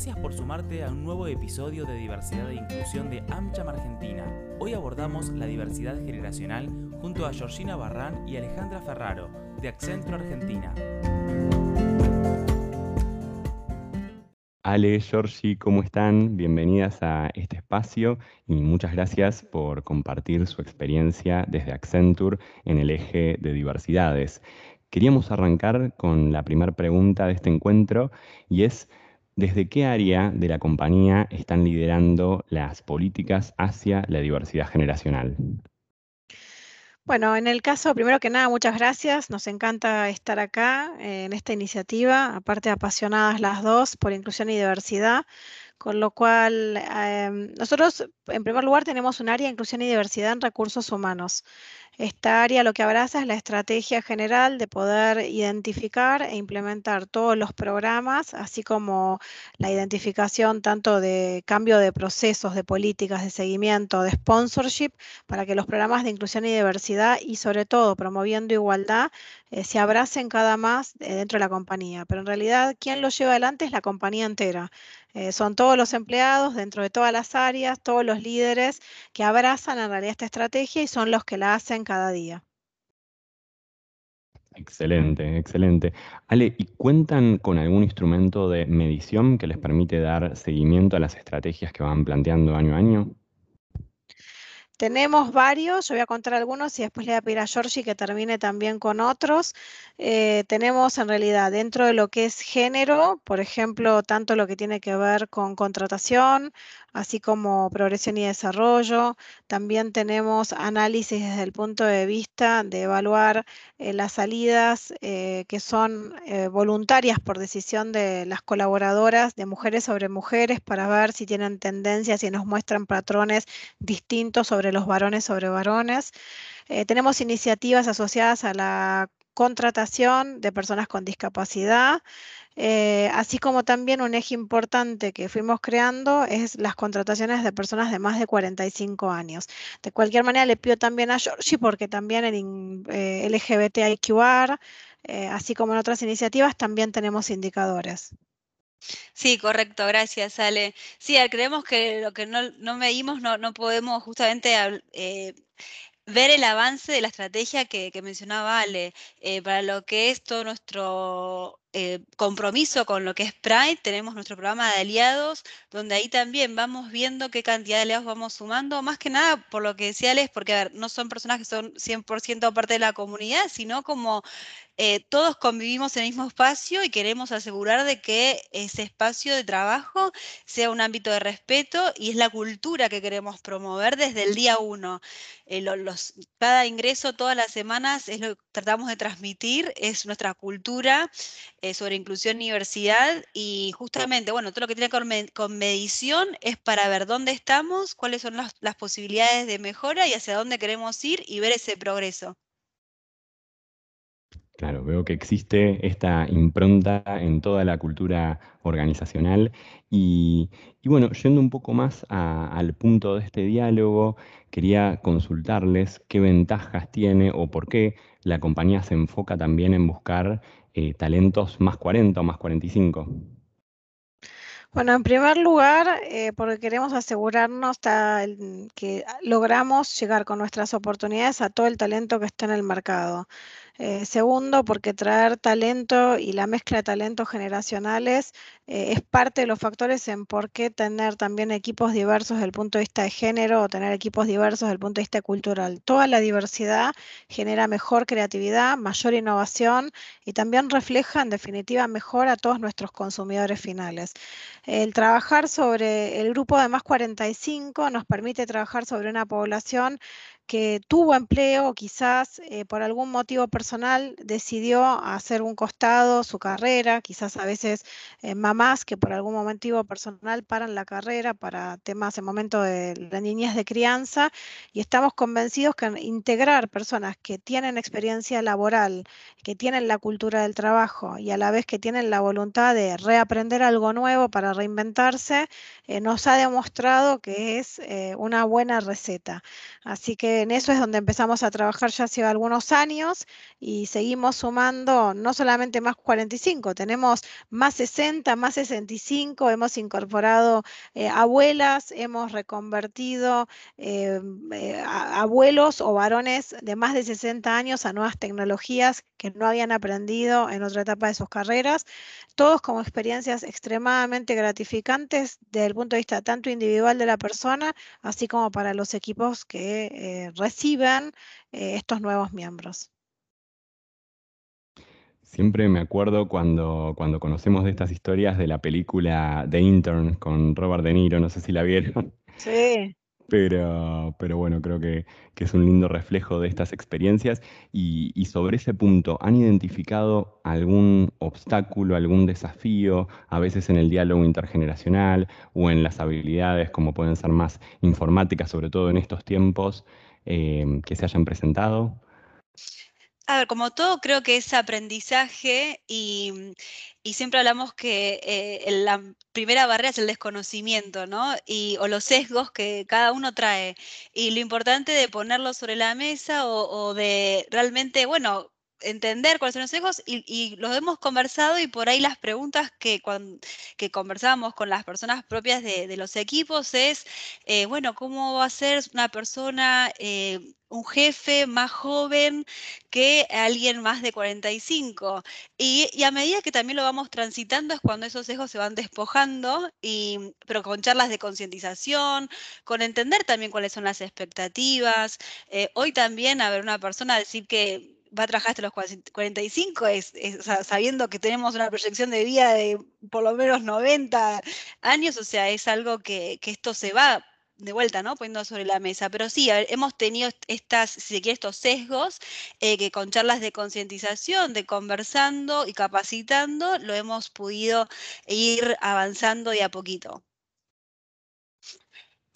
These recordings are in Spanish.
Gracias por sumarte a un nuevo episodio de Diversidad e Inclusión de AmCham Argentina. Hoy abordamos la diversidad generacional junto a Georgina Barrán y Alejandra Ferraro, de Accentro Argentina. Ale, Georgi, ¿cómo están? Bienvenidas a este espacio y muchas gracias por compartir su experiencia desde Accenture en el eje de diversidades. Queríamos arrancar con la primera pregunta de este encuentro y es, ¿desde qué área de la compañía están liderando las políticas hacia la diversidad generacional? Bueno, en el caso, primero que nada, muchas gracias. Nos encanta estar acá eh, en esta iniciativa, aparte apasionadas las dos por inclusión y diversidad. Con lo cual, em, nosotros, en primer lugar, tenemos un área de inclusión y diversidad en recursos humanos. Esta área lo que abraza es la estrategia general de poder identificar e implementar todos los programas, así como la identificación tanto de cambio de procesos, de políticas, de seguimiento, de sponsorship, para que los programas de inclusión y diversidad y sobre todo promoviendo igualdad eh, se abracen cada más eh, dentro de la compañía. Pero en realidad, quien lo lleva adelante es la compañía entera. Eh, son todos los empleados dentro de todas las áreas, todos los líderes que abrazan en realidad esta estrategia y son los que la hacen cada día. Excelente, excelente. Ale, ¿y cuentan con algún instrumento de medición que les permite dar seguimiento a las estrategias que van planteando año a año? Tenemos varios, yo voy a contar algunos y después le voy a pedir a Georgie que termine también con otros. Eh, tenemos en realidad dentro de lo que es género, por ejemplo, tanto lo que tiene que ver con contratación, así como progresión y desarrollo. También tenemos análisis desde el punto de vista de evaluar eh, las salidas eh, que son voluntarias por decisión de las colaboradoras de mujeres sobre mujeres para ver si tienen tendencias y nos muestran patrones distintos sobre los varones sobre varones. tenemos iniciativas asociadas a la contratación de personas con discapacidad. Eh, así como también un eje importante que fuimos creando es las contrataciones de personas de más de 45 años. De cualquier manera, le pido también a Georgie, porque también en eh, LGBTIQR, eh, así como en otras iniciativas, también tenemos indicadores. Sí, correcto, gracias, Ale. Sí, creemos que lo que no, no medimos no, podemos justamente eh, ver el avance de la estrategia que, mencionaba Ale, eh, para lo que es todo nuestro eh, compromiso con lo que es Pride, tenemos nuestro programa de aliados, donde ahí también vamos viendo qué cantidad de aliados vamos sumando, más que nada por lo que decía Ale, porque a ver, no son personas que son 100% parte de la comunidad, sino como eh, todos convivimos en el mismo espacio y queremos asegurar de que ese espacio de trabajo sea un ámbito de respeto y es la cultura que queremos promover desde el día uno. Eh, cada ingreso todas las semanas es lo que tratamos de transmitir, es nuestra cultura eh, sobre inclusión y y justamente, bueno, todo lo que tiene con, con medición es para ver dónde estamos, cuáles son las posibilidades de mejora y hacia dónde queremos ir y ver ese progreso. Claro, veo que existe esta impronta en toda la cultura organizacional y, bueno, yendo un poco más al punto de este diálogo, quería consultarles qué ventajas tiene o por qué la compañía se enfoca también en buscar eh, talentos más 40 o más 45. Bueno, en primer lugar, eh, porque queremos asegurarnos que logramos llegar con nuestras oportunidades a todo el talento que está en el mercado. Eh, segundo, porque traer talento y la mezcla de talentos generacionales eh, es parte de los factores en por qué tener también equipos diversos desde el punto de vista de género o tener equipos diversos desde el punto de vista cultural. Toda la diversidad genera mejor creatividad, mayor innovación y también refleja en definitiva mejor a todos nuestros consumidores finales. El trabajar sobre el grupo de más 45 nos permite trabajar sobre una población que tuvo empleo, quizás eh, por algún motivo personal decidió hacer un costado su carrera, quizás a veces eh, mamás que por algún motivo personal paran la carrera para temas en momento de la niñez de crianza y estamos convencidos que integrar personas que tienen experiencia laboral, que tienen la cultura del trabajo y a la vez que tienen la voluntad de reaprender algo nuevo para reinventarse, eh, nos ha demostrado que es una buena receta. Así que en eso es donde empezamos a trabajar ya hace algunos años y seguimos sumando no solamente más 45, tenemos más 60, más más 65, hemos incorporado eh, abuelas, hemos reconvertido eh, abuelos o varones de más de 60 años a nuevas tecnologías que no habían aprendido en otra etapa de sus carreras, todos como experiencias extremadamente gratificantes desde el punto de vista tanto individual de la persona, así como para los equipos que reciben estos nuevos miembros. Siempre me acuerdo cuando, cuando conocemos de estas historias de la película The Intern con Robert De Niro, no sé si la vieron. Sí. Pero, pero bueno, creo que, es un lindo reflejo de estas experiencias. Y, y, sobre ese punto, ¿han identificado algún obstáculo, algún desafío, a veces en el diálogo intergeneracional o en las habilidades, como pueden ser más informáticas, sobre todo en estos tiempos, eh, que se hayan presentado? A ver, como todo, creo que es aprendizaje y, siempre hablamos que eh, la primera barrera es el desconocimiento, ¿no? Y, o los sesgos que cada uno trae. Y lo importante de ponerlo sobre la mesa o, de realmente, bueno, entender cuáles son los sesgos y, los hemos conversado y por ahí las preguntas que, cuando, que conversábamos con las personas propias de, los equipos es, eh, bueno, ¿cómo va a ser una persona eh, un jefe más joven que alguien más de 45. Y, y, a medida que también lo vamos transitando es cuando esos sesgos se van despojando, y, pero con charlas de concientización, con entender también cuáles son las expectativas. Eh, hoy también, a ver, una persona decir que va a trabajar hasta los 45, es, sabiendo que tenemos una proyección de vida de por lo menos 90 años, o sea, es algo que, que esto se va de vuelta, ¿no? Poniendo sobre la mesa. Pero sí, hemos tenido estas, si se quiere, estos sesgos eh, que con charlas de concientización, de conversando y capacitando, lo hemos podido ir avanzando de a poquito.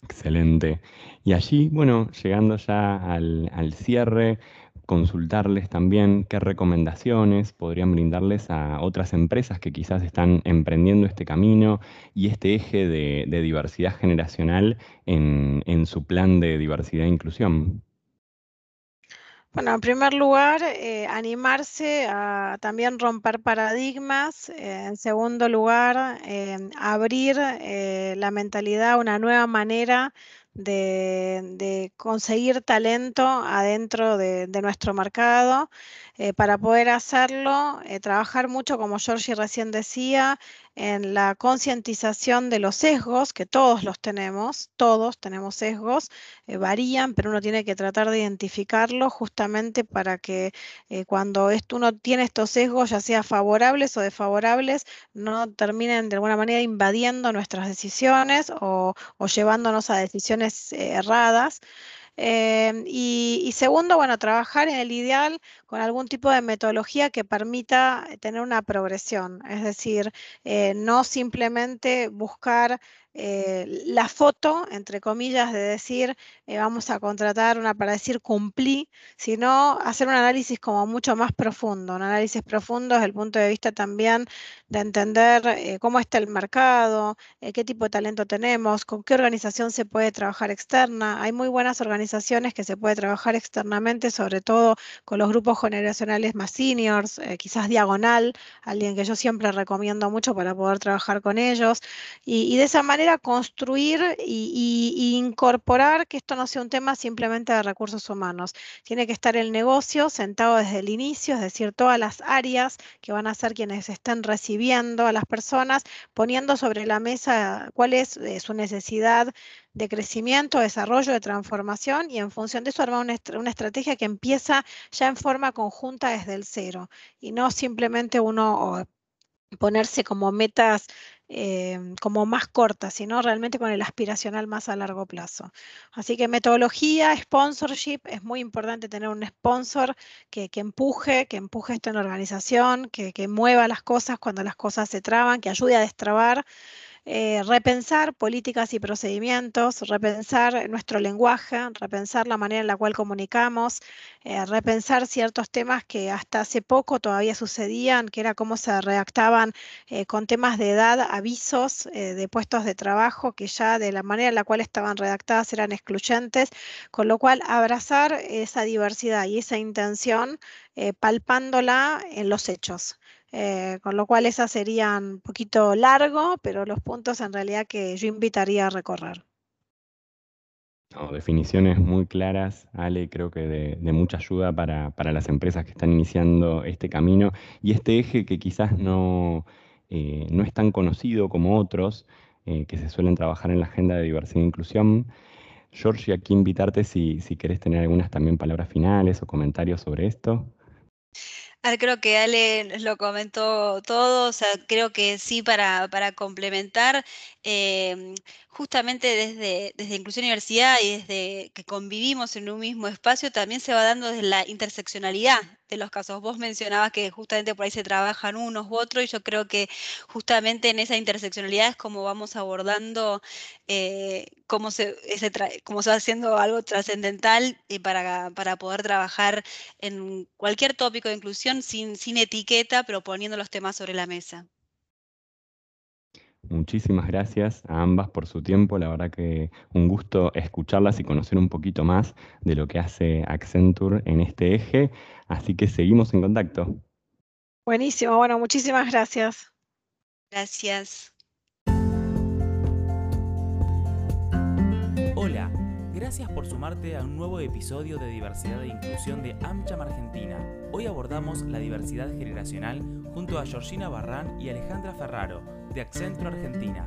Excelente. Y allí, bueno, llegando ya al, al cierre, consultarles también qué recomendaciones podrían brindarles a otras empresas que quizás están emprendiendo este camino y este eje de, diversidad generacional en, su plan de diversidad e inclusión. Bueno, en primer lugar, eh, animarse a también romper paradigmas. Eh, en segundo lugar, eh, abrir la mentalidad a una nueva manera de, conseguir talento adentro de, nuestro mercado. Eh, para poder hacerlo, eh, trabajar mucho, como Georgie recién decía, en la concientización de los sesgos, que todos los tenemos, todos tenemos sesgos, eh, varían, pero uno tiene que tratar de identificarlos justamente para que cuando uno tiene estos sesgos, ya sea favorables o desfavorables, no terminen de alguna manera invadiendo nuestras decisiones o llevándonos a decisiones erradas. Em, y, segundo, bueno, trabajar en el ideal con algún tipo de metodología que permita tener una progresión, es decir, eh, no simplemente buscar eh, la foto, entre comillas, de decir eh, vamos a contratar una para decir cumplí, sino hacer un análisis como mucho más profundo, un análisis profundo desde el punto de vista también de entender eh, cómo está el mercado, qué tipo de talento tenemos, con qué organización se puede trabajar externa. Hay muy buenas organizaciones que se puede trabajar externamente, sobre todo con los grupos generacionales más seniors, quizás diagonal, alguien que yo siempre recomiendo mucho para poder trabajar con ellos. y de esa manera construir y, incorporar que esto no sea un tema simplemente de recursos humanos. Tiene que estar el negocio sentado desde el inicio, es decir, todas las áreas que van a ser quienes estén recibiendo a las personas, poniendo sobre la mesa cuál es eh, su necesidad de crecimiento, desarrollo, de transformación y en función de eso armar una, estrategia que empieza ya en forma conjunta desde el cero y no simplemente uno ponerse como metas Em, como más corta, sino realmente con el aspiracional más a largo plazo. Así que metodología, sponsorship, es muy importante tener un sponsor que, empuje, que empuje esto en la organización, que, que mueva las cosas cuando las cosas se traban, que ayude a destrabar. Eh, repensar políticas y procedimientos, repensar nuestro lenguaje, repensar la manera en la cual comunicamos, eh, repensar ciertos temas que hasta hace poco todavía sucedían, que era cómo se redactaban eh, con temas de edad avisos de puestos de trabajo que ya de la manera en la cual estaban redactadas eran excluyentes, con lo cual abrazar esa diversidad y esa intención palpándola en los hechos. Eh, con lo cual esas serían un poquito largo, pero los puntos en realidad que yo invitaría a recorrer. definiciones muy claras, Ale, creo que de, mucha ayuda para, las empresas que están iniciando este camino y este eje que quizás no, eh, no es tan conocido como otros, eh, que se suelen trabajar en la agenda de diversidad e inclusión. George, aquí invitarte si, si querés tener algunas también palabras finales o comentarios sobre esto. Creo que Ale lo comentó todo, o sea, creo que sí, para, para complementar, em, justamente desde, desde Inclusión y Diversidad y desde que convivimos en un mismo espacio, también se va dando desde la interseccionalidad de los casos. Vos mencionabas que justamente por ahí se trabajan unos u otros y yo creo que justamente en esa interseccionalidad es como vamos abordando eh, cómo, se, cómo se va haciendo algo trascendental y para, para poder trabajar en cualquier tópico de inclusión sin, sin etiqueta, pero poniendo los temas sobre la mesa. Muchísimas gracias a ambas por su tiempo. La verdad que un gusto escucharlas y conocer un poquito más de lo que hace Accenture en este eje. Así que seguimos en contacto. Buenísimo, bueno, muchísimas gracias. Gracias. Gracias por sumarte a un nuevo episodio de Diversidad e Inclusión de AmCham Argentina. Hoy abordamos la diversidad generacional junto a Georgina Barrán y Alejandra Ferraro, de Accenture Argentina.